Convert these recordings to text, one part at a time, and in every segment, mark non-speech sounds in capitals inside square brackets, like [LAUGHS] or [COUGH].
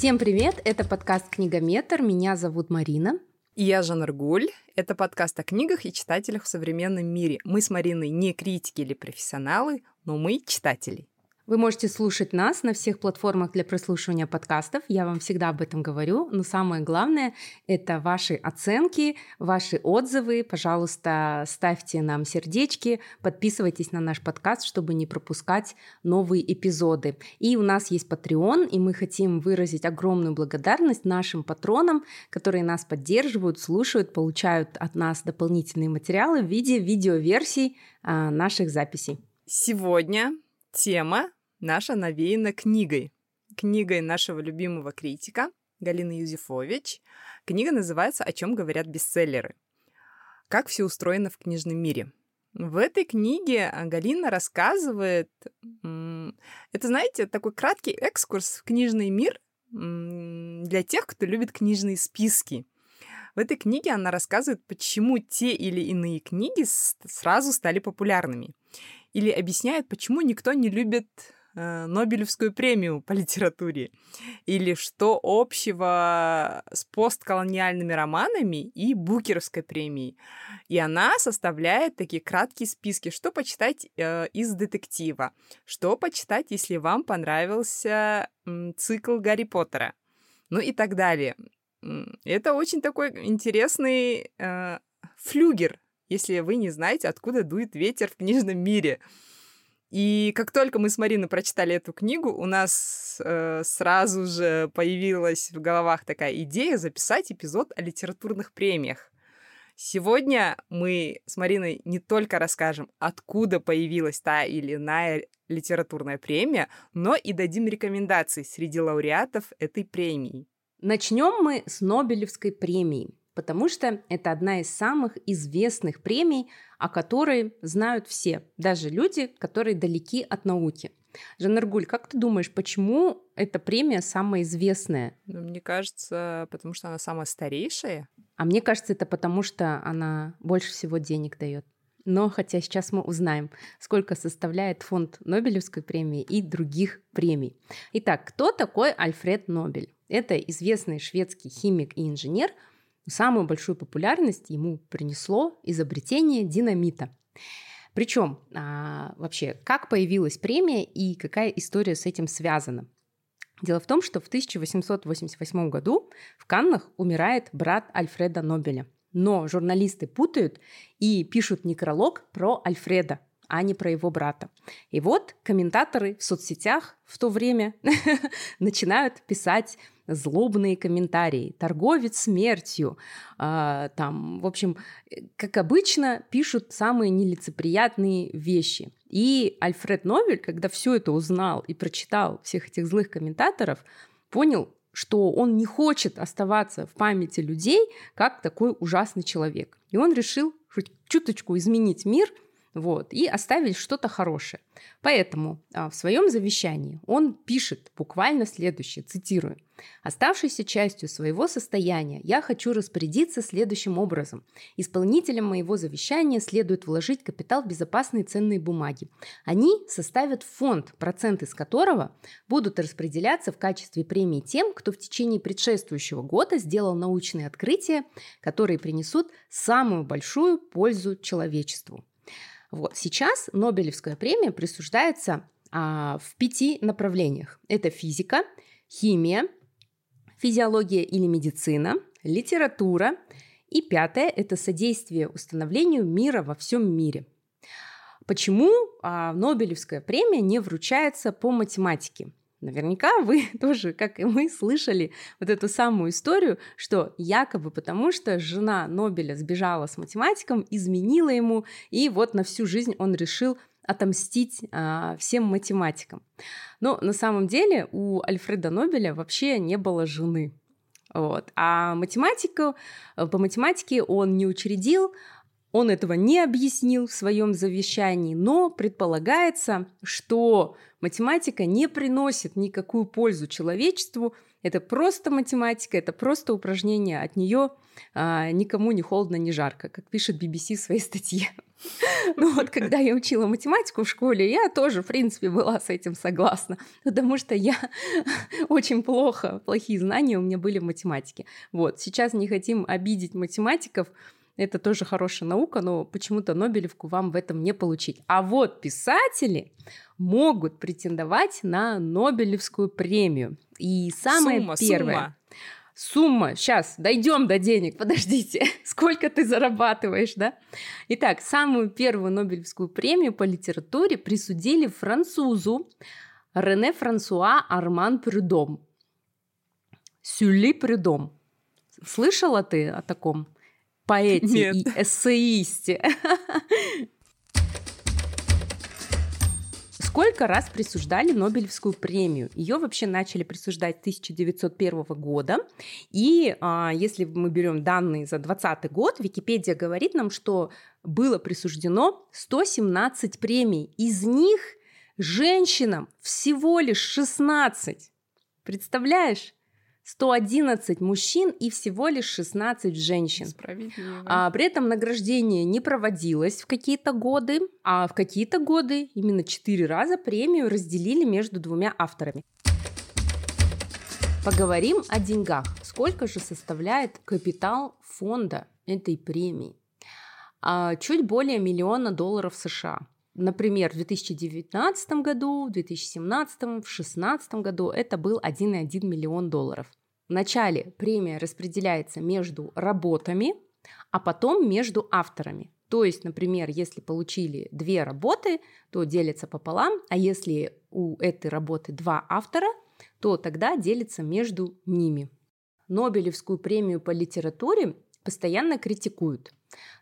Всем привет! Это подкаст «Книгометр». Меня зовут Марина. И я Жанна Ргуль. Это подкаст о книгах и читателях в современном мире. Мы с Мариной не критики или профессионалы, но мы читатели. Вы можете слушать нас на всех платформах для прослушивания подкастов. Я вам всегда об этом говорю. Но самое главное – это ваши оценки, ваши отзывы. Пожалуйста, ставьте нам сердечки, подписывайтесь на наш подкаст, чтобы не пропускать новые эпизоды. И у нас есть Patreon, и мы хотим выразить огромную благодарность нашим патронам, которые нас поддерживают, слушают, получают от нас дополнительные материалы в виде видеоверсий а, наших записей. Сегодня тема наша навеяна книгой. Книгой нашего любимого критика Галины Юзефович. Книга называется «О чем говорят бестселлеры». Как все устроено в книжном мире. В этой книге Галина рассказывает, это, знаете, такой краткий экскурс в книжный мир для тех, кто любит книжные списки. В этой книге она рассказывает, почему те или иные книги сразу стали популярными. Или объясняет, почему никто не любит Нобелевскую премию по литературе? Или что общего с постколониальными романами и Букеровской премией? И она составляет такие краткие списки, что почитать э, из детектива, что почитать, если вам понравился э, цикл Гарри Поттера, ну и так далее. Это очень такой интересный э, флюгер, если вы не знаете, откуда дует ветер в книжном мире. И как только мы с Мариной прочитали эту книгу, у нас э, сразу же появилась в головах такая идея записать эпизод о литературных премиях. Сегодня мы с Мариной не только расскажем, откуда появилась та или иная литературная премия, но и дадим рекомендации среди лауреатов этой премии. Начнем мы с Нобелевской премии потому что это одна из самых известных премий, о которой знают все, даже люди, которые далеки от науки. Жаннергуль, как ты думаешь, почему эта премия самая известная? Ну, мне кажется, потому что она самая старейшая. А мне кажется, это потому что она больше всего денег дает. Но хотя сейчас мы узнаем, сколько составляет фонд Нобелевской премии и других премий. Итак, кто такой Альфред Нобель? Это известный шведский химик и инженер – Самую большую популярность ему принесло изобретение динамита. Причем а, вообще, как появилась премия и какая история с этим связана? Дело в том, что в 1888 году в Каннах умирает брат Альфреда Нобеля. Но журналисты путают и пишут некролог про Альфреда, а не про его брата. И вот комментаторы в соцсетях в то время [LAUGHS] начинают писать злобные комментарии, торговец смертью, э, там, в общем, как обычно, пишут самые нелицеприятные вещи. И Альфред Новель, когда все это узнал и прочитал всех этих злых комментаторов, понял, что он не хочет оставаться в памяти людей как такой ужасный человек. И он решил хоть чуточку изменить мир – вот, и оставить что-то хорошее. Поэтому а, в своем завещании он пишет буквально следующее, цитирую. «Оставшейся частью своего состояния я хочу распорядиться следующим образом. Исполнителям моего завещания следует вложить капитал в безопасные ценные бумаги. Они составят фонд, проценты с которого будут распределяться в качестве премии тем, кто в течение предшествующего года сделал научные открытия, которые принесут самую большую пользу человечеству. Вот. Сейчас Нобелевская премия присуждается а, в пяти направлениях. Это физика, химия, физиология или медицина, литература. И пятое – это содействие установлению мира во всем мире. Почему а, Нобелевская премия не вручается по математике? Наверняка вы [LAUGHS] тоже, как и мы, слышали вот эту самую историю, что якобы потому, что жена Нобеля сбежала с математиком, изменила ему, и вот на всю жизнь он решил отомстить а, всем математикам. Но на самом деле у Альфреда Нобеля вообще не было жены. Вот. А математику, по математике он не учредил, он этого не объяснил в своем завещании, но предполагается, что математика не приносит никакую пользу человечеству. Это просто математика, это просто упражнение, от нее а, никому не холодно, не жарко, как пишет BBC в своей статье. [LAUGHS] Ну вот, когда я учила математику в школе, я тоже, в принципе, была с этим согласна, потому что я [LAUGHS] очень плохо, плохие знания у меня были в математике. Вот, сейчас не хотим обидеть математиков, это тоже хорошая наука, но почему-то Нобелевку вам в этом не получить. А вот писатели могут претендовать на Нобелевскую премию. И самое Сумма, первое. сумма. Сумма, сейчас, дойдем до денег, подождите, [LAUGHS] сколько ты зарабатываешь, да? Итак, самую первую Нобелевскую премию по литературе присудили французу Рене Франсуа Арман Прюдом. Сюли Прюдом. Слышала ты о таком поэте Нет. и эссеисте? [LAUGHS] Сколько раз присуждали Нобелевскую премию? Ее вообще начали присуждать с 1901 года. И а, если мы берем данные за 2020 год, Википедия говорит нам, что было присуждено 117 премий. Из них женщинам всего лишь 16. Представляешь? 111 мужчин и всего лишь 16 женщин. А, при этом награждение не проводилось в какие-то годы, а в какие-то годы именно четыре раза премию разделили между двумя авторами. Поговорим о деньгах. Сколько же составляет капитал фонда этой премии? А, чуть более миллиона долларов США. Например, в 2019 году, в 2017, в 2016 году это был 1,1 миллион долларов. Вначале премия распределяется между работами, а потом между авторами. То есть, например, если получили две работы, то делится пополам, а если у этой работы два автора, то тогда делится между ними. Нобелевскую премию по литературе постоянно критикуют.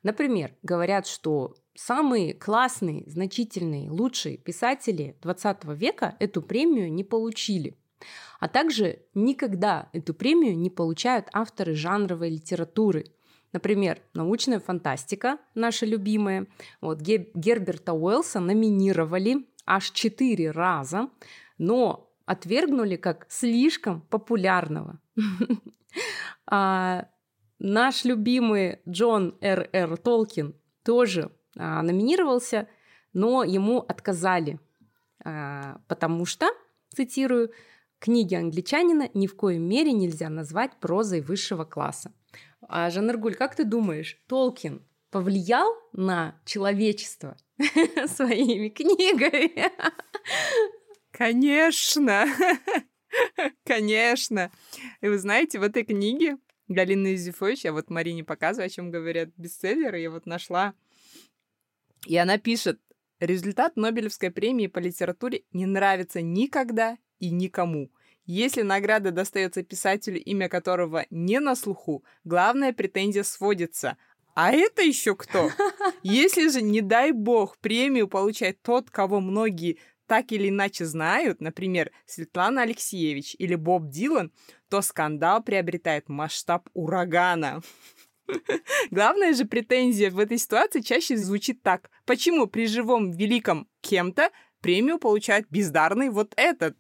Например, говорят, что самые классные, значительные, лучшие писатели 20 века эту премию не получили. А также никогда эту премию не получают авторы жанровой литературы. Например, научная фантастика, наша любимая. Вот Ге- Герберта Уэллса номинировали аж четыре раза, но отвергнули как слишком популярного. [LAUGHS] А Наш любимый Джон Р. Р. Толкин тоже а, номинировался, но ему отказали, а, потому что, цитирую, книги англичанина ни в коей мере нельзя назвать прозой высшего класса. А, Жанаргуль, как ты думаешь, Толкин повлиял на человечество [LAUGHS] своими книгами? Конечно! [LAUGHS] Конечно! И вы знаете, в этой книге Галина Юзефович, я вот Марине показываю, о чем говорят бестселлеры, я вот нашла. И она пишет, результат Нобелевской премии по литературе не нравится никогда и никому. Если награда достается писателю, имя которого не на слуху, главная претензия сводится. А это еще кто? [LAUGHS] Если же, не дай бог, премию получает тот, кого многие так или иначе знают, например, Светлана Алексеевич или Боб Дилан, то скандал приобретает масштаб урагана. [LAUGHS] Главная же претензия в этой ситуации чаще звучит так. Почему при живом великом кем-то премию получает бездарный вот этот?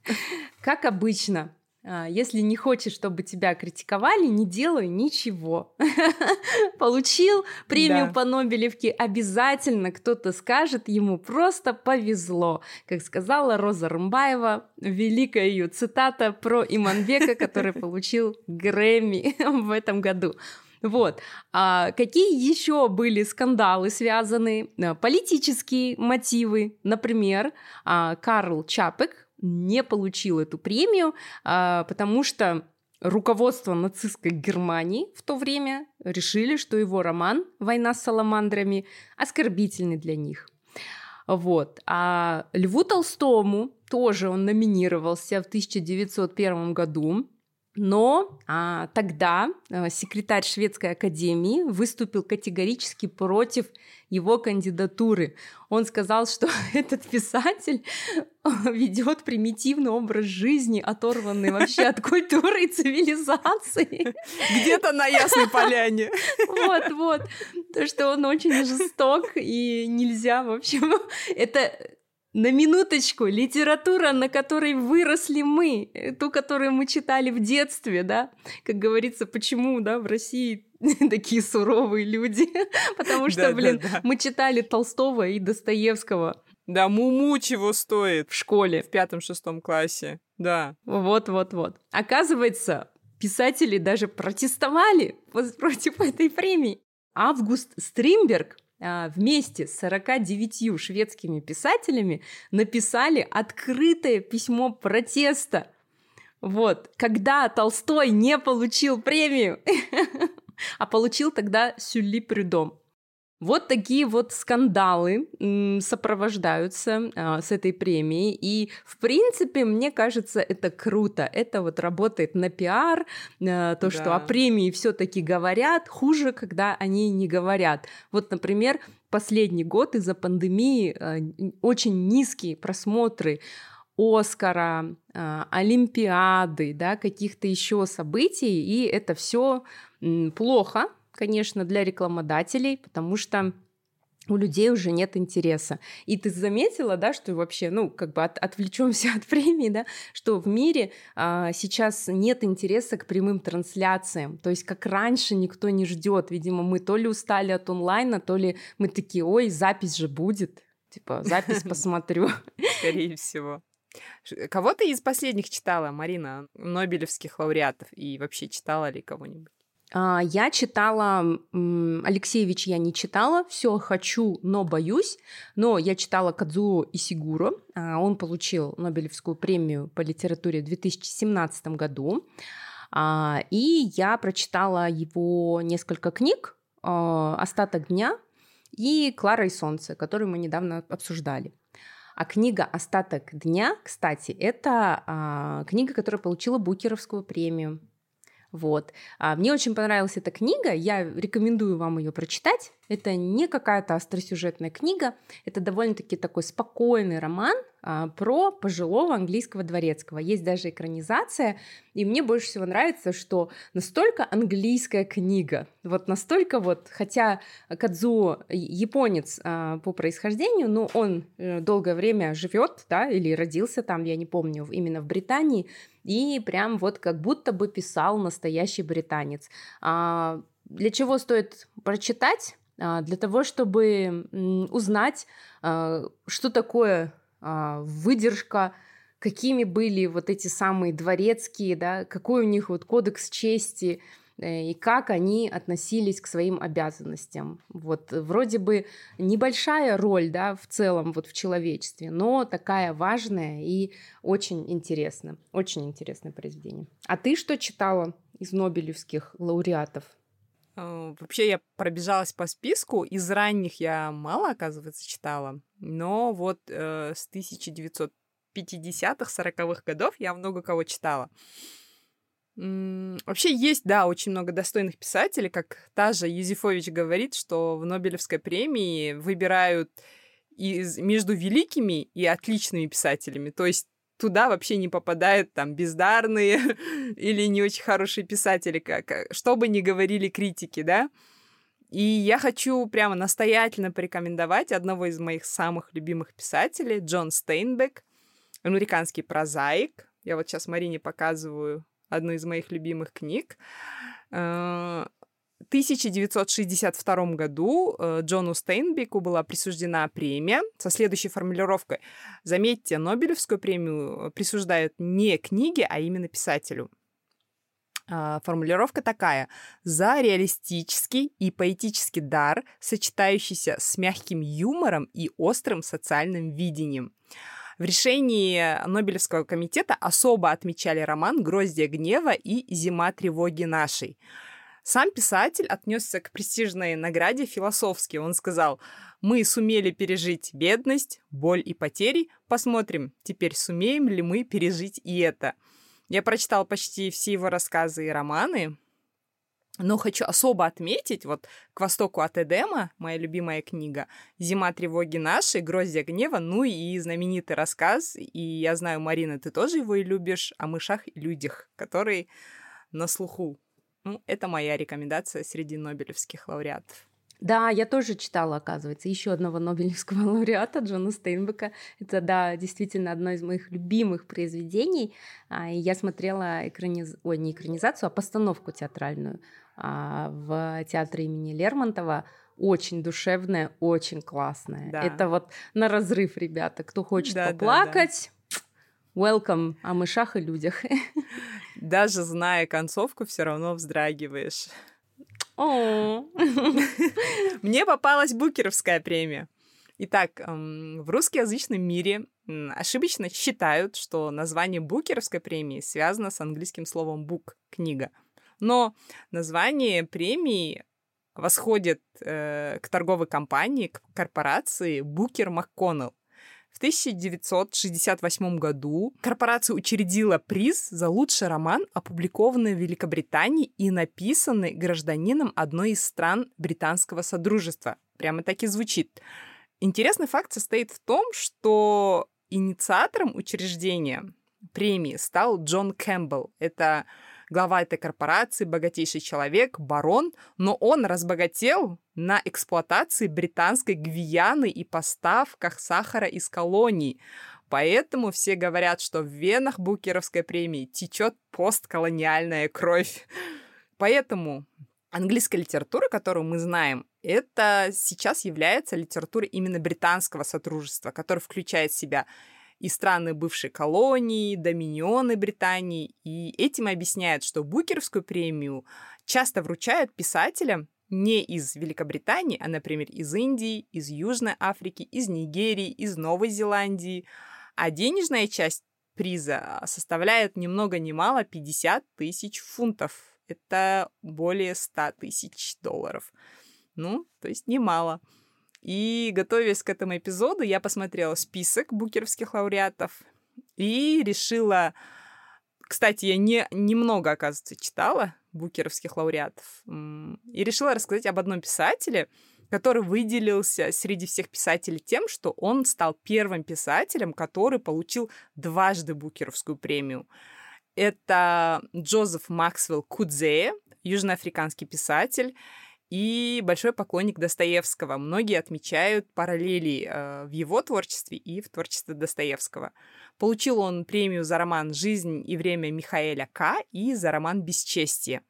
Как обычно, если не хочешь, чтобы тебя критиковали, не делай ничего. [LAUGHS] Получил премию Да. по Нобелевке, обязательно кто-то скажет, ему просто повезло. Как сказала Роза Рымбаева, великая ее цитата про Иманбека, который [LAUGHS] получил Грэмми [LAUGHS] в этом году. Вот. А какие еще были скандалы связаны? А, Политические мотивы. Например, а, Карл Чапек не получил эту премию, а, потому что руководство нацистской Германии в то время решили, что его роман «Война с саламандрами» оскорбительный для них. Вот. А Льву Толстому тоже он номинировался в 1901 году. Но а, тогда а, секретарь Шведской академии выступил категорически против его кандидатуры. Он сказал, что [LAUGHS] этот писатель ведет примитивный образ жизни, оторванный вообще от культуры и цивилизации. Где-то на Ясной Поляне. Вот, вот. То, что он очень жесток, и нельзя, в общем, это на минуточку, литература, на которой выросли мы, э, ту, которую мы читали в детстве, да, как говорится, почему, да, в России [LAUGHS] такие суровые люди, [LAUGHS] потому что, блин, мы читали Толстого и Достоевского. Да, муму чего стоит в школе. В пятом-шестом классе, да. Вот-вот-вот. Оказывается, писатели даже протестовали против этой премии. Август Стримберг вместе с 49 шведскими писателями написали открытое письмо протеста. Вот, когда Толстой не получил премию, [LAUGHS] а получил тогда Сюлли Прюдом. Вот такие вот скандалы сопровождаются а, с этой премией. И, в принципе, мне кажется, это круто. Это вот работает на пиар, а, то, да. что о премии все-таки говорят, хуже, когда они не говорят. Вот, например, последний год из-за пандемии а, очень низкие просмотры Оскара, а, Олимпиады, да, каких-то еще событий, и это все плохо, конечно, для рекламодателей, потому что у людей уже нет интереса. И ты заметила, да, что вообще, ну, как бы от, отвлечемся [LAUGHS] от премии, да, что в мире а, сейчас нет интереса к прямым трансляциям. То есть, как раньше никто не ждет. Видимо, мы то ли устали от онлайна, то ли мы такие, ой, запись же будет. Типа, запись [LAUGHS] посмотрю. Скорее всего. Кого ты из последних читала, Марина, Нобелевских лауреатов? И вообще читала ли кого-нибудь? А, я читала, Алексеевич я не читала, все хочу, но боюсь, но я читала Кадзуо Исигуро, а, он получил Нобелевскую премию по литературе в 2017 году, а, и я прочитала его несколько книг, «Остаток дня» и «Клара и солнце», которые мы недавно обсуждали. А книга «Остаток дня», кстати, это книга, которая получила Букеровскую премию. Вот. А, мне очень понравилась эта книга, я рекомендую вам ее прочитать. Это не какая-то остросюжетная книга, это довольно-таки такой спокойный роман а, про пожилого английского дворецкого. Есть даже экранизация, и мне больше всего нравится, что настолько английская книга, вот настолько вот, хотя Кадзуо японец а, по происхождению, но он а, долгое время живет, да, или родился там, я не помню, именно в Британии, и прям вот как будто бы писал настоящий британец. А, для чего стоит прочитать? А, для того, чтобы узнать, а, что такое а, выдержка, какими были вот эти самые дворецкие, да, какой у них вот кодекс чести, э, и как они относились к своим обязанностям. Вот вроде бы небольшая роль, да, в целом вот в человечестве, но такая важная и очень интересная, очень интересное произведение. А ты что читала из Нобелевских лауреатов? Э, вообще я пробежалась по списку. Из ранних я мало, оказывается, читала. Но вот э, с 1950-х, 40-х годов я много кого читала. Вообще есть, да, очень много достойных писателей, как та же Юзефович говорит, что в Нобелевской премии выбирают из, между великими и отличными писателями. То есть туда вообще не попадают там бездарные [LAUGHS] или не очень хорошие писатели, как, что бы ни говорили критики, да. И я хочу прямо настоятельно порекомендовать одного из моих самых любимых писателей, Джон Стейнбек, американский прозаик. Я вот сейчас Марине показываю одну из моих любимых книг. Э, 1962 году э, Джону Стейнбеку была присуждена премия со следующей формулировкой. Заметьте, Нобелевскую премию э, присуждают не книге, а именно писателю. А, формулировка такая. За реалистический и поэтический дар, сочетающийся с мягким юмором и острым социальным видением. В решении Нобелевского комитета особо отмечали роман «Гроздья гнева» и «Зима тревоги нашей». Сам писатель отнесся к престижной награде философски. Он сказал, мы сумели пережить бедность, боль и потери. Посмотрим, теперь сумеем ли мы пережить и это. Я прочитал почти все его рассказы и романы, но хочу особо отметить, вот «К востоку от Эдема», моя любимая книга, «Зима тревоги нашей», «Гроздья гнева», ну и знаменитый рассказ, и я знаю, Марина, ты тоже его и любишь, о мышах и людях, который на слуху ну, это моя рекомендация среди нобелевских лауреатов. Да, я тоже читала, оказывается, еще одного Нобелевского [LAUGHS] лауреата Джона Стейнбека. Это, да, действительно одно из моих любимых произведений. А, и я смотрела экраниз... Ой, не экранизацию, а постановку театральную а, в театре имени Лермонтова. Очень душевная, очень классная. Да. Это вот на разрыв, ребята. Кто хочет да, поплакать, да, да. Welcome о мышах и людях. [LAUGHS] Даже зная концовку, все равно вздрагиваешь. [LAUGHS] Мне попалась Букеровская премия. Итак, в русскоязычном мире ошибочно считают, что название Букеровской премии связано с английским словом «бук» — «книга». Но название премии восходит э, к торговой компании, к корпорации Букер МакКоннелл. В 1968 году корпорация учредила приз за лучший роман, опубликованный в Великобритании и написанный гражданином одной из стран британского содружества. Прямо так и звучит. Интересный факт состоит в том, что инициатором учреждения премии стал Джон Кэмпбелл. Это глава этой корпорации, богатейший человек, барон, но он разбогател на эксплуатации британской Гвианы и поставках сахара из колоний. Поэтому все говорят, что в венах Букеровской премии течет постколониальная кровь. Поэтому английская литература, которую мы знаем, это сейчас является литературой именно британского сотрудничества, которая включает в себя и страны бывшей колонии, доминионы Британии. И этим объясняют, что Букеровскую премию часто вручают писателям не из Великобритании, а, например, из Индии, из Южной Африки, из Нигерии, из Новой Зеландии. А денежная часть приза составляет ни много ни мало 50 тысяч фунтов. Это более 100 тысяч долларов. Ну, то есть немало. И готовясь к этому эпизоду, я посмотрела список букеровских лауреатов и решила... Кстати, я не, немного, оказывается, читала букеровских лауреатов. И решила рассказать об одном писателе, который выделился среди всех писателей тем, что он стал первым писателем, который получил дважды Букеровскую премию. Это Джозеф Максвелл Кудзея, южноафриканский писатель и большой поклонник Достоевского. Многие отмечают параллели э, в его творчестве и в творчестве Достоевского. Получил он премию за роман «Жизнь и время» Михаэля К. и за роман «Бесчестие».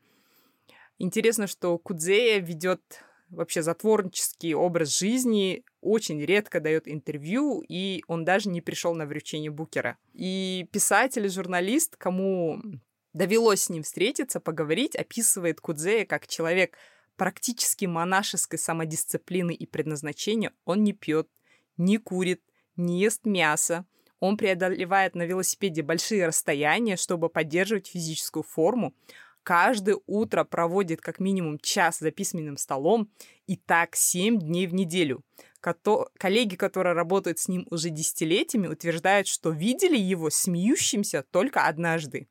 Интересно, что Кудзея ведет вообще затворнический образ жизни, очень редко дает интервью, и он даже не пришел на вручение Букера. И писатель и журналист, кому довелось с ним встретиться, поговорить, описывает Кудзея как человек практически монашеской самодисциплины и предназначения он не пьет, не курит, не ест мясо. Он преодолевает на велосипеде большие расстояния, чтобы поддерживать физическую форму. Каждое утро проводит как минимум час за письменным столом и так 7 дней в неделю. Кото- коллеги, которые работают с ним уже десятилетиями, утверждают, что видели его смеющимся только однажды.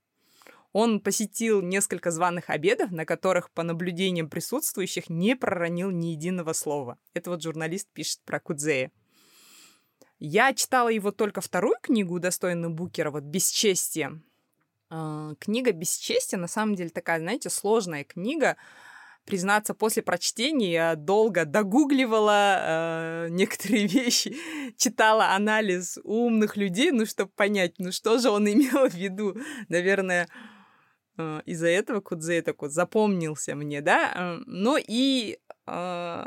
Он посетил несколько званых обедов, на которых, по наблюдениям присутствующих, не проронил ни единого слова. Это вот журналист пишет про Кудзея. Я читала его только вторую книгу, достойную Букера, вот «Бесчестие». Э, книга «Бесчестие» на самом деле такая, знаете, сложная книга. Признаться, после прочтения я долго догугливала э, некоторые вещи, читала анализ умных людей, ну, чтобы понять, ну, что же он имел в виду. Наверное, из-за этого Кудзей такой запомнился мне, да. Э, но и э,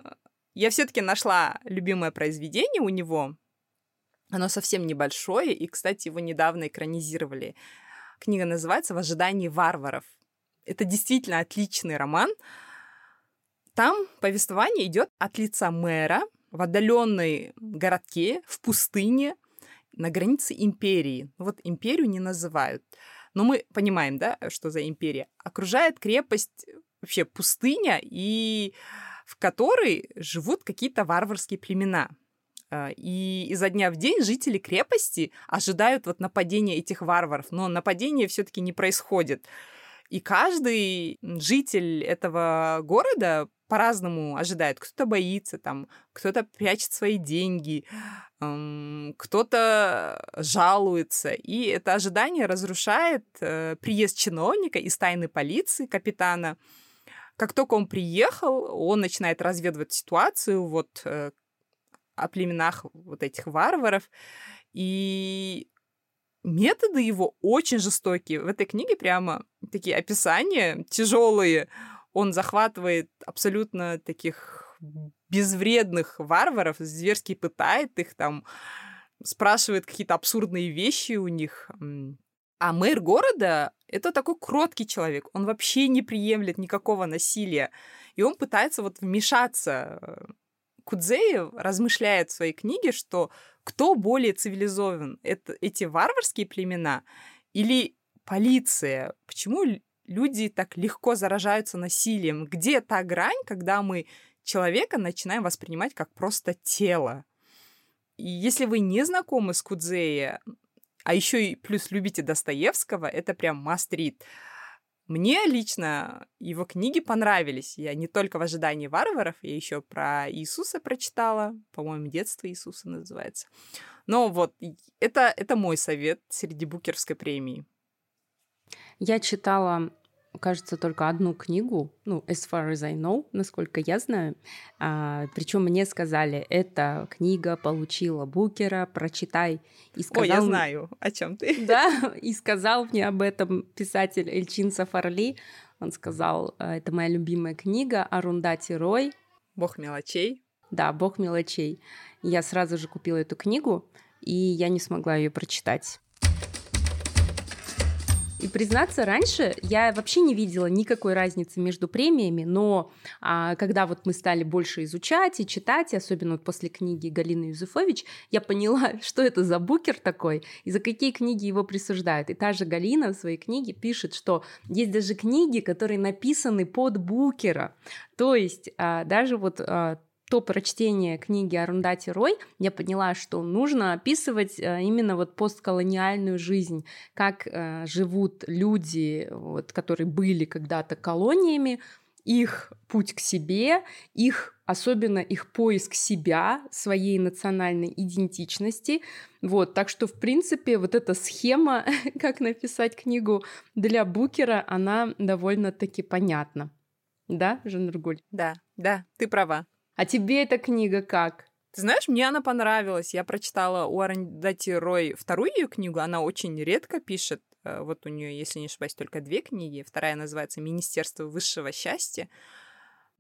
я все-таки нашла любимое произведение у него. Оно совсем небольшое, и, кстати, его недавно экранизировали. Книга называется «В ожидании варваров». Это действительно отличный роман. Там повествование идет от лица мэра в отдаленной городке, в пустыне, на границе империи. Вот империю не называют. Но мы понимаем, да, что за империя. Окружает крепость вообще пустыня, и в которой живут какие-то варварские племена. А, и изо дня в день жители крепости ожидают вот нападения этих варваров, но нападения все-таки не происходит. И каждый житель этого города по-разному ожидает. Кто-то боится, там, кто-то прячет свои деньги, кто-то жалуется. И это ожидание разрушает э, приезд чиновника из тайной полиции, капитана, как только он приехал, он начинает разведывать ситуацию вот э, о племенах вот этих варваров, и методы его очень жестокие. В этой книге прямо такие описания тяжелые. Он захватывает абсолютно таких безвредных варваров, зверски пытает их там, спрашивает какие-то абсурдные вещи у них. А мэр города — это такой кроткий человек. Он вообще не приемлет никакого насилия. И он пытается вот вмешаться. Кудзеев размышляет в своей книге, что кто более цивилизован? Это эти варварские племена или полиция? Почему люди так легко заражаются насилием? Где та грань, когда мы человека начинаем воспринимать как просто тело? И если вы не знакомы с Кудзея, а еще и плюс любите Достоевского, это прям мастрит. Мне лично его книги понравились. Я не только в ожидании варваров, я еще про Иисуса прочитала. По-моему, детство Иисуса называется. Но вот это, это мой совет среди букерской премии. Я читала кажется, только одну книгу, ну, as far as I know, насколько я знаю. А, причем мне сказали, эта книга получила Букера, прочитай. И сказал, Ой, я знаю, о чем ты. [LAUGHS] Да, и сказал мне об этом писатель Эльчин Сафарли. Он сказал, «А, это моя любимая книга Арундати Рой. Бог мелочей. Да, Бог мелочей. Я сразу же купила эту книгу, и я не смогла ее прочитать. И признаться, раньше я вообще не видела никакой разницы между премиями, но а, когда вот мы стали больше изучать и читать, особенно вот после книги Галины Юзефович, я поняла, [LAUGHS] что это за букер такой и за какие книги его присуждают. И та же Галина в своей книге пишет, что есть даже книги, которые написаны под букера. То есть а, даже вот а, то прочтение книги Арундати Рой я поняла, что нужно описывать э, именно вот постколониальную жизнь, как э, живут люди, вот, которые были когда-то колониями, их путь к себе, их особенно их поиск себя, своей национальной идентичности. Вот, так что, в принципе, вот эта схема, [LAUGHS] как написать книгу для Букера, она довольно-таки понятна. Да, Жанргуль? Да, да, ты права. А тебе эта книга как? Ты знаешь, мне она понравилась. Я прочитала у Арандати Рой вторую ее книгу. Она очень редко пишет. Э, вот у нее, если не ошибаюсь, только две книги. Вторая называется «Министерство высшего счастья».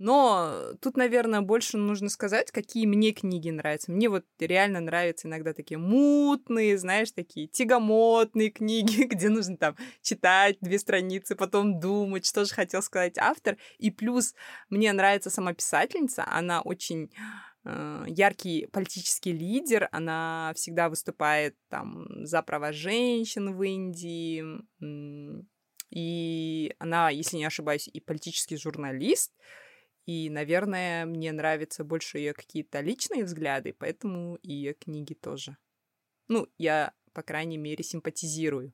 Но тут, наверное, больше нужно сказать, какие мне книги нравятся. Мне вот реально нравятся иногда такие мутные, знаешь, такие тягомотные книги, [LAUGHS] где нужно там читать две страницы, потом думать, что же хотел сказать автор. И плюс мне нравится сама писательница, она очень э, яркий политический лидер, она всегда выступает там за права женщин в Индии, и она, если не ошибаюсь, и политический журналист, и, наверное, мне нравятся больше ее какие-то личные взгляды, поэтому и ее книги тоже. Ну, я, по крайней мере, симпатизирую.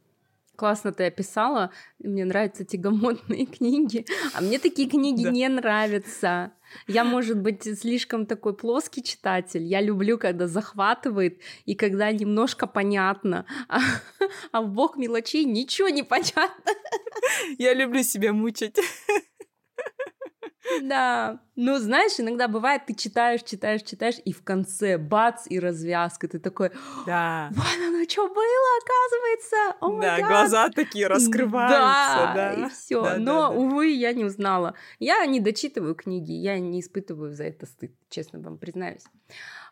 Классно ты описала. Мне нравятся тягомотные [LAUGHS] книги. А мне такие книги да. не нравятся. Я, может быть, слишком такой плоский читатель. Я люблю, когда захватывает и когда немножко понятно. А, [LAUGHS] а в бог мелочей ничего не понятно. Я люблю себя мучить. [LAUGHS] Да. Ну, знаешь, иногда бывает, ты читаешь, читаешь, читаешь, и в конце бац, и развязка. Ты такой, да. вот оно что было, оказывается. О, да, God. глаза такие раскрываются. Да, да. и все. Да, Но, да, да. увы, я не узнала. Я не дочитываю книги, я не испытываю за это стыд, честно вам признаюсь.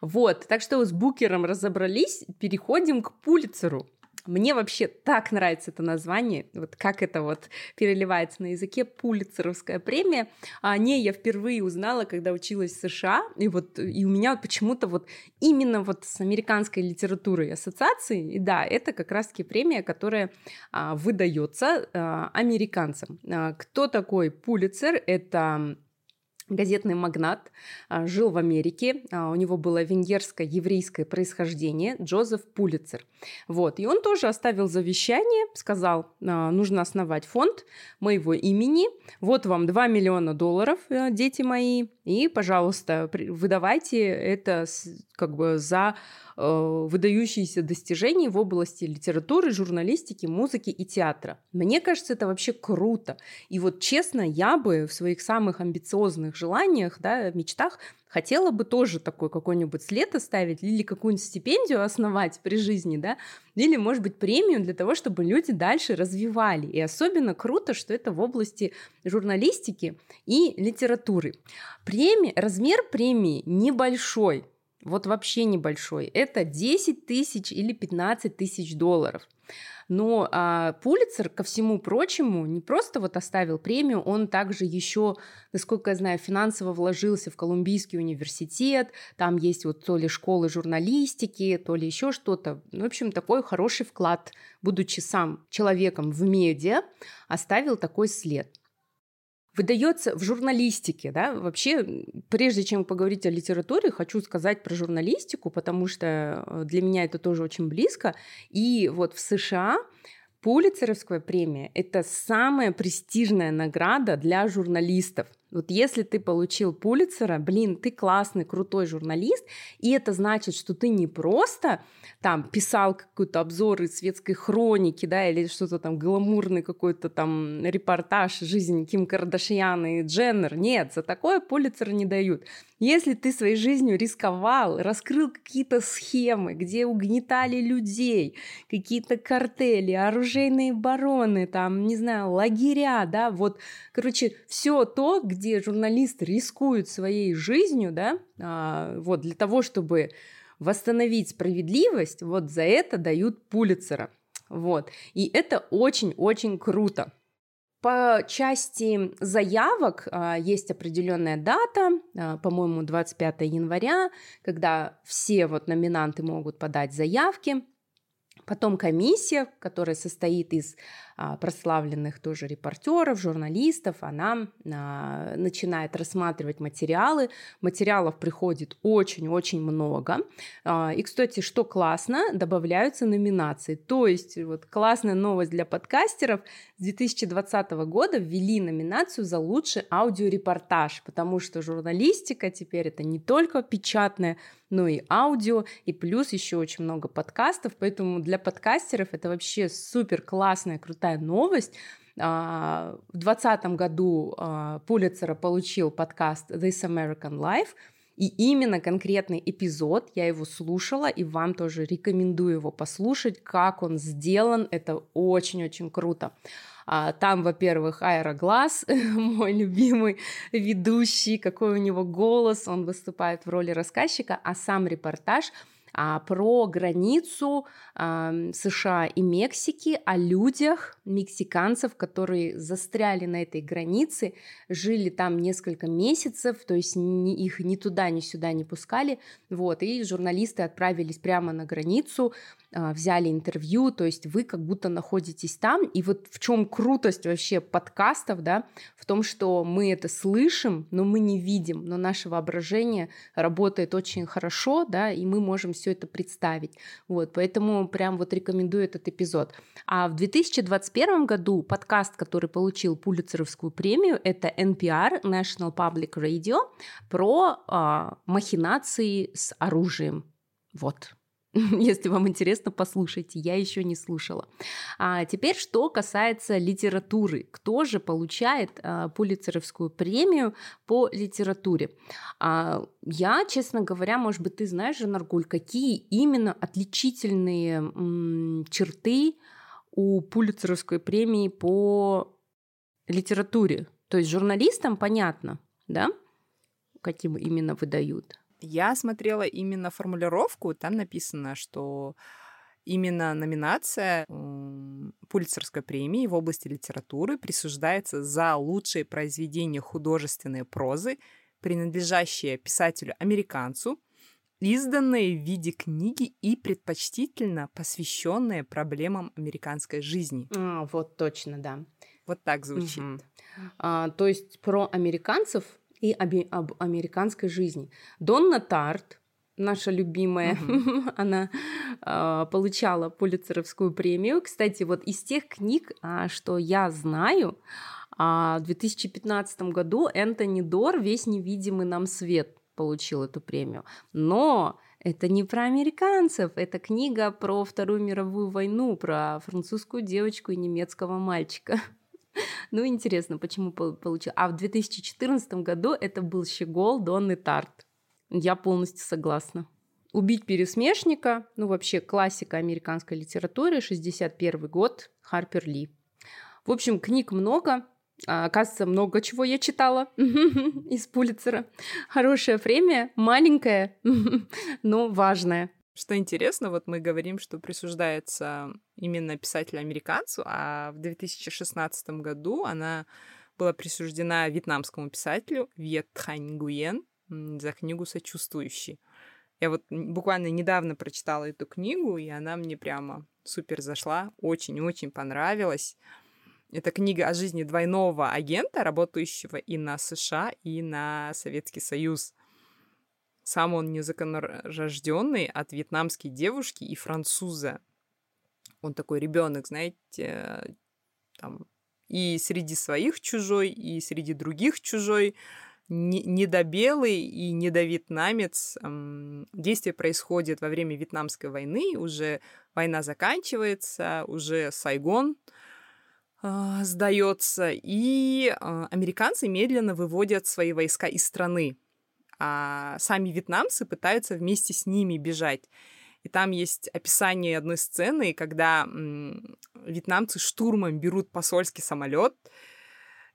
Вот, так что с Букером разобрались, переходим к Пулицеру. Мне вообще так нравится это название, вот как это вот переливается на языке, Пулицеровская премия. О ней я впервые узнала, когда училась в США, и вот и у меня почему-то вот именно вот с американской литературой ассоциации, и да, это как раз-таки премия, которая а, выдается а, американцам. А, кто такой Пулицер? Это газетный магнат, а, жил в Америке, а, у него было венгерское еврейское происхождение, Джозеф Пулицер. Вот, и он тоже оставил завещание, сказал, а, нужно основать фонд моего имени, вот вам 2 миллиона долларов, э, дети мои, и, пожалуйста, выдавайте это как бы за э, выдающиеся достижения в области литературы, журналистики, музыки и театра. Мне кажется, это вообще круто. И вот честно, я бы в своих самых амбициозных желаниях, да, мечтах хотела бы тоже такой какой-нибудь след оставить или какую-нибудь стипендию основать при жизни, да, или, может быть, премию для того, чтобы люди дальше развивали. И особенно круто, что это в области журналистики и литературы. Премия, размер премии небольшой, вот вообще небольшой. Это 10 тысяч или 15 тысяч долларов. Но а, Пулицер, ко всему прочему, не просто вот оставил премию, он также еще, насколько я знаю, финансово вложился в Колумбийский университет, там есть вот то ли школы журналистики, то ли еще что-то. Ну, в общем, такой хороший вклад, будучи сам человеком в медиа, оставил такой след выдается в журналистике, да, вообще, прежде чем поговорить о литературе, хочу сказать про журналистику, потому что э, для меня это тоже очень близко. И вот в США Пулицеровская премия – это самая престижная награда для журналистов – вот если ты получил Пулицера, блин, ты классный, крутой журналист, и это значит, что ты не просто там писал какой-то обзор из светской хроники, да, или что-то там гламурный какой-то там репортаж жизни Ким Кардашьян и Дженнер. Нет, за такое Пулицера не дают. Если ты своей жизнью рисковал, раскрыл какие-то схемы, где угнетали людей, какие-то картели, оружейные бароны, там, не знаю, лагеря, да, вот, короче, все то, где где журналист рискует своей жизнью, да, а, вот для того, чтобы восстановить справедливость, вот за это дают Пулицера. Вот. И это очень-очень круто. По части заявок а, есть определенная дата, а, по-моему, 25 января, когда все вот номинанты могут подать заявки. Потом комиссия, которая состоит из а, прославленных тоже репортеров, журналистов, она а, начинает рассматривать материалы. Материалов приходит очень-очень много. А, и, кстати, что классно, добавляются номинации. То есть вот классная новость для подкастеров. С 2020 года ввели номинацию за лучший аудиорепортаж, потому что журналистика теперь это не только печатная, но и аудио, и плюс еще очень много подкастов, поэтому для подкастеров это вообще супер классная, крутая крутая новость. А, в 2020 году а, Пулицера получил подкаст This American Life, и именно конкретный эпизод, я его слушала, и вам тоже рекомендую его послушать, как он сделан, это очень-очень круто. А, там, во-первых, Аэроглаз, [LAUGHS] мой любимый ведущий, какой у него голос, он выступает в роли рассказчика, а сам репортаж – а, про границу а, США и Мексики, о людях, мексиканцев, которые застряли на этой границе, жили там несколько месяцев, то есть ни, их ни туда, ни сюда не пускали, вот, и журналисты отправились прямо на границу, взяли интервью, то есть вы как будто находитесь там, и вот в чем крутость вообще подкастов, да, в том, что мы это слышим, но мы не видим, но наше воображение работает очень хорошо, да, и мы можем все это представить, вот, поэтому прям вот рекомендую этот эпизод. А в 2021 году подкаст, который получил Пулицеровскую премию, это NPR, National Public Radio, про а, махинации с оружием, вот. [LAUGHS] Если вам интересно, послушайте, я еще не слушала. А теперь, что касается литературы. Кто же получает а, Пулицеровскую премию по литературе? А, я, честно говоря, может быть, ты знаешь, Жанаргуль, какие именно отличительные м, черты у Пулицеровской премии по литературе? То есть журналистам понятно, да, каким именно выдают? Я смотрела именно формулировку, там написано, что именно номинация Пулицерской премии в области литературы присуждается за лучшие произведения художественной прозы, принадлежащие писателю-американцу, изданные в виде книги и предпочтительно посвященные проблемам американской жизни. А, вот точно, да. Вот так звучит. Угу. А, то есть про американцев и об, об американской жизни. Донна Тарт, наша любимая, uh-huh. [LAUGHS] она э, получала Пулицеровскую премию. Кстати, вот из тех книг, э, что я знаю, А в 2015 году Энтони Дор «Весь невидимый нам свет» получил эту премию. Но это не про американцев, это книга про Вторую мировую войну, про французскую девочку и немецкого мальчика. [LAUGHS] [LAUGHS] Ну, интересно, почему получил. А в 2014 году это был Щегол, Донны Тарт. Я полностью согласна. «Убить пересмешника», ну, вообще классика американской литературы, 61 год, Харпер Ли. В общем, книг много, а, оказывается, много чего я читала [LAUGHS] из Пулицера. Хорошая премия, маленькая, [LAUGHS] но важная. Что интересно, вот мы говорим, что присуждается именно писателю-американцу, а в 2016 году она была присуждена вьетнамскому писателю Вьет Тхань Гуен за книгу «Сочувствующий». Я вот буквально недавно прочитала эту книгу, и она мне прямо супер зашла, очень-очень понравилась. Это книга о жизни двойного агента, работающего и на США, и на Советский Союз. Сам он незаконнорожденный от вьетнамской девушки и француза. Он такой ребенок, знаете, там и среди своих чужой, и среди других чужой, недобелый и недовьетнамец. Действие происходит во время Вьетнамской войны, уже война заканчивается, уже Сайгон — а, сдается, и а, американцы медленно выводят свои войска из страны, а сами вьетнамцы пытаются вместе с ними бежать. И там есть описание одной сцены, когда вьетнамцы штурмом берут посольский самолет.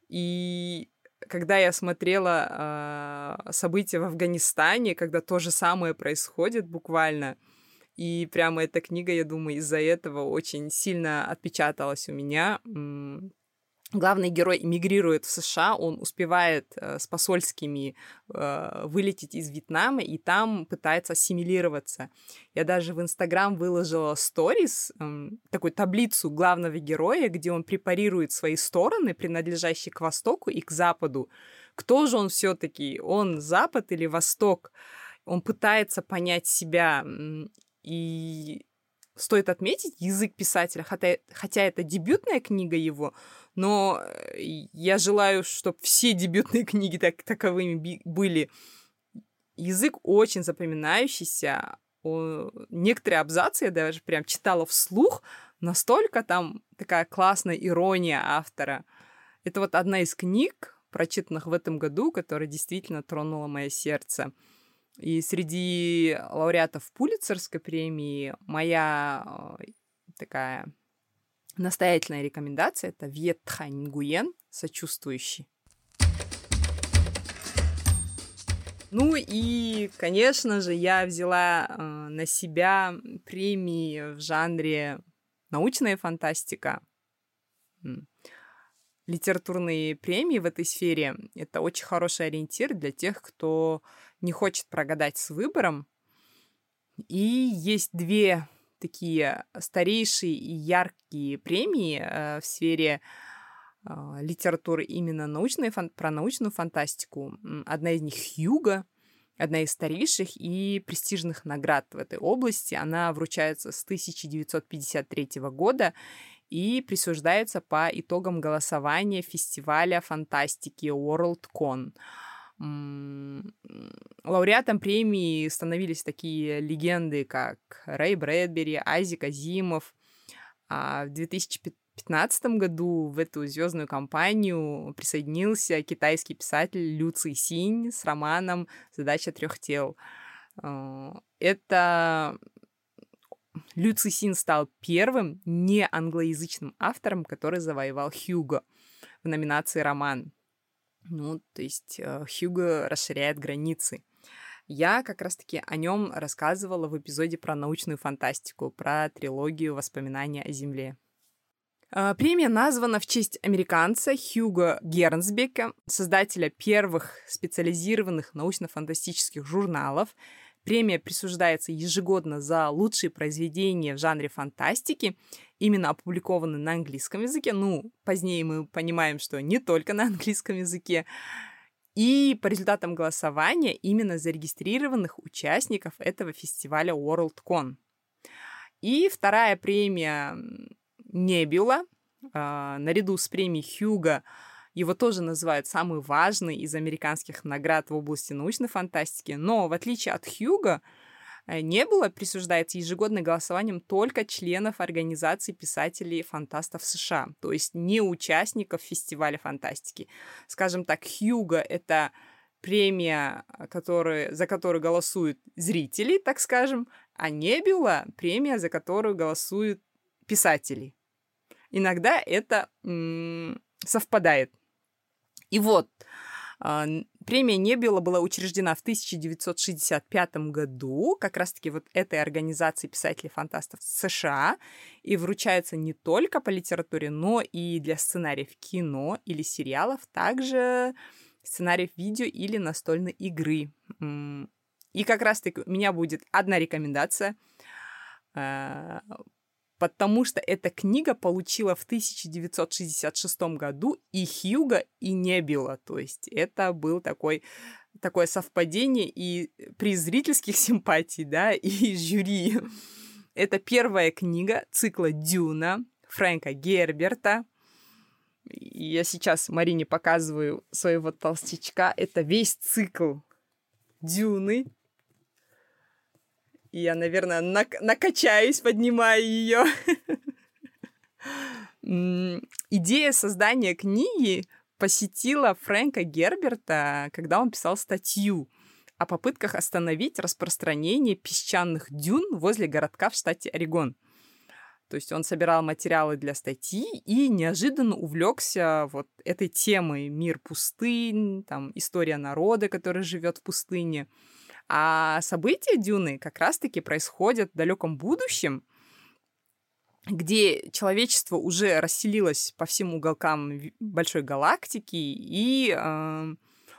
И когда я смотрела э, события в Афганистане, когда то же самое происходит буквально, и прямо эта книга, я думаю, из-за этого очень сильно отпечаталась у меня. Главный герой эмигрирует в США, он успевает э, с посольскими э, вылететь из Вьетнама и там пытается ассимилироваться. Я даже в Инстаграм выложила сторис, э, такую таблицу главного героя, где он препарирует свои стороны, принадлежащие к Востоку и к Западу. Кто же он все-таки? Он Запад или Восток? Он пытается понять себя и стоит отметить язык писателя, хотя, хотя это дебютная книга его, но э, я желаю, чтобы все [LAUGHS] дебютные книги так, таковыми были. Язык очень запоминающийся. О, некоторые абзацы я даже прям читала вслух, настолько там такая классная ирония автора. Это вот одна из книг, прочитанных в этом году, которая действительно тронула мое сердце. И среди лауреатов Пулицерской премии моя э, такая настоятельная рекомендация — это Вьет Тхань Гуен, сочувствующий. Ну и, конечно же, я взяла э, на себя премии в жанре научная фантастика. Литературные премии в этой сфере — это очень хороший ориентир для тех, кто не хочет прогадать с выбором. И есть две такие старейшие и яркие премии э, в сфере э, литературы именно научной, про научную фантастику. Одна из них Хьюга, одна из старейших и престижных наград в этой области. Она вручается с 1953 года и присуждается по итогам голосования фестиваля фантастики WorldCon. Лауреатом премии становились такие легенды, как Рэй Брэдбери, Айзек Азимов. А в 2015 году в эту звездную компанию присоединился китайский писатель Лю Ци Синь с романом «Задача трех тел». А, это Лю Ци Син стал первым не англоязычным автором, который завоевал Хьюго в номинации «Роман». Ну, то есть э, Хьюго расширяет границы. Я как раз-таки о нем рассказывала в эпизоде про научную фантастику, про трилогию «Воспоминания о Земле». Э, премия названа в честь американца Хьюго Гернсбека, создателя первых специализированных научно-фантастических журналов, Премия присуждается ежегодно за лучшие произведения в жанре фантастики, именно опубликованные на английском языке. Ну, позднее мы понимаем, что не только на английском языке. И по результатам голосования именно зарегистрированных участников этого фестиваля WorldCon. И вторая премия Небюла, э, наряду с премией Хьюга, Его тоже называют самый важный из американских наград в области научной фантастики. Но в отличие от Хьюга, э, не было присуждается ежегодно голосованием только членов организации писателей-фантастов США, то есть не участников фестиваля фантастики. Скажем так, Хьюга — это премия, который, за которую голосуют зрители, так скажем, а Небюла — премия, за которую голосуют писатели. Иногда это м- совпадает. И вот, э, премия Небюла была учреждена в 1965 году, как раз-таки вот этой организации писателей-фантастов США, и вручается не только по литературе, но и для сценариев кино или сериалов, также сценариев видео или настольной игры. И как раз-таки у меня будет одна рекомендация, а, потому что эта книга получила в 1966 году и Хьюга, и Небила. То есть это был такой такое совпадение и при зрительских [LAUGHS] симпатий, да, и жюри. Это первая книга цикла «Дюна» Фрэнка Герберта — я сейчас Марине показываю своего толстячка. Это весь цикл Дюны. И я, наверное, нак- накачаюсь, поднимая ее. [LAUGHS] Идея создания книги посетила Фрэнка Герберта, когда он писал статью о попытках остановить распространение песчаных дюн возле городка в штате Орегон. То есть он собирал материалы для статьи и неожиданно увлекся вот этой темой мир пустынь, там история народа, который живет в пустыне. А события Дюны как раз-таки происходят в далеком будущем, где человечество уже расселилось по всем уголкам большой галактики, и э,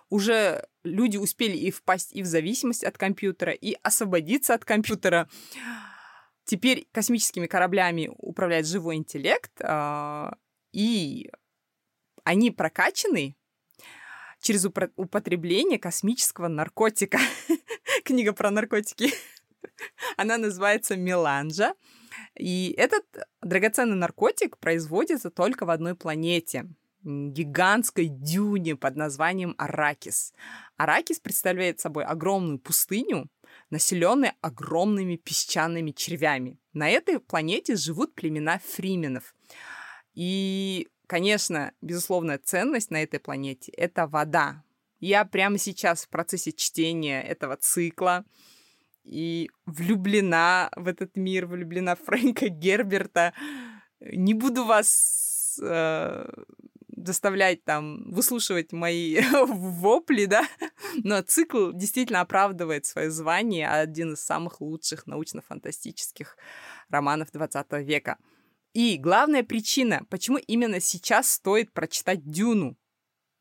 уже люди успели и впасть и в зависимость от компьютера, и освободиться от компьютера. Теперь космическими кораблями управляет живой интеллект, э, и они прокачаны через употребление космического наркотика. [LAUGHS] Книга про наркотики. Она называется «Меланжа». И этот драгоценный наркотик производится только в одной планете гигантской дюне под названием Аракис. Аракис представляет собой огромную пустыню, населенная огромными песчаными червями. На этой планете живут племена фрименов. И, конечно, безусловная ценность на этой планете — это вода. Я прямо сейчас в процессе чтения этого цикла и влюблена в этот мир, влюблена в Фрэнка Герберта. Не буду вас э, заставлять там выслушивать мои [LAUGHS] вопли, да, но цикл действительно оправдывает свое звание, один из самых лучших научно-фантастических романов 20 века. И главная причина, почему именно сейчас стоит прочитать «Дюну»,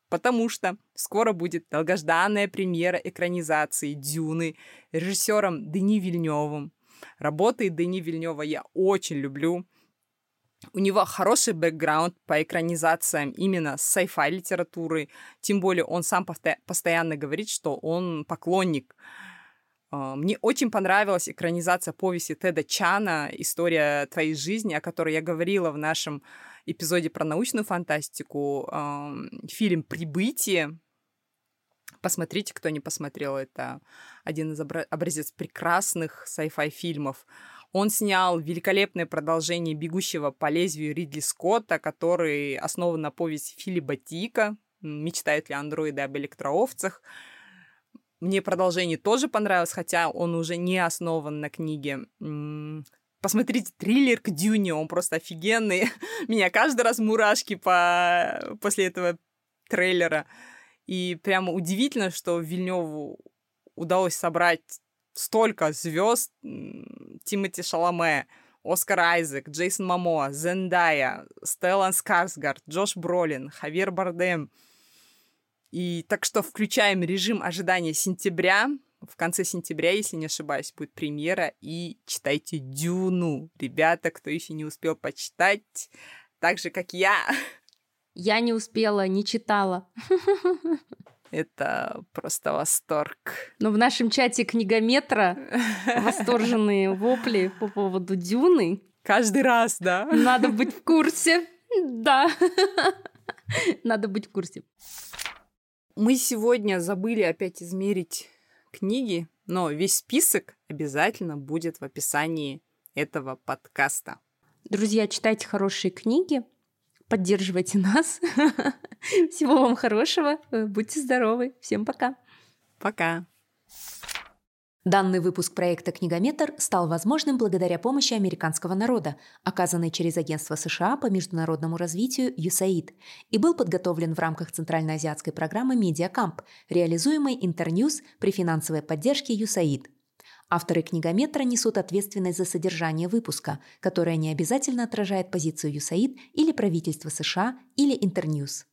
потому что скоро будет долгожданная премьера экранизации «Дюны» режиссером Дени Вильневым. Работы Дени Вильнева я очень люблю. У него хороший бэкграунд по экранизациям именно sci-fi литературы. Тем более он сам посто- постоянно говорит, что он поклонник. А, мне очень понравилась экранизация повести Теда Чана «История твоей жизни», о которой я говорила в нашем эпизоде про научную фантастику. Фильм «Прибытие». Посмотрите, кто не посмотрел. Это один из образец прекрасных sci-fi фильмов. Он снял великолепное продолжение «Бегущего по лезвию» Ридли Скотта, который основан на повести Филиппа Тика «Мечтают ли андроиды об электроовцах». Мне продолжение тоже понравилось, хотя он уже не основан на книге. Посмотрите триллер к Дюне, он просто офигенный. [LAUGHS] Меня каждый раз мурашки по... после этого трейлера. И прямо удивительно, что Вильневу удалось собрать столько звезд Тимоти Шаломе, Оскар Айзек, Джейсон Мамоа, Зендая, Стеллан Скарсгард, Джош Бролин, Хавьер Бардем. И так что включаем режим ожидания сентября. В конце сентября, если не ошибаюсь, будет премьера. И читайте Дюну. Ребята, кто еще не успел почитать, так же, как я. Я не успела, не читала. Это просто восторг. Но в нашем чате книгометра восторженные вопли по поводу Дюны. Каждый раз, да? Надо быть в курсе. Да. Надо быть в курсе. Мы сегодня забыли опять измерить книги, но весь список обязательно будет в описании этого подкаста. Друзья, читайте хорошие книги, поддерживайте нас. [LAUGHS] Всего вам хорошего, будьте здоровы. Всем пока. Пока. Данный выпуск проекта «Книгометр» стал возможным благодаря помощи американского народа, оказанной через Агентство США по международному развитию USAID, и был подготовлен в рамках Центральноазиатской программы «Медиакамп», реализуемой Интерньюз при финансовой поддержке USAID. Авторы книгометра несут ответственность за содержание выпуска, которое не обязательно отражает позицию USAID или правительства США или Интерньюз.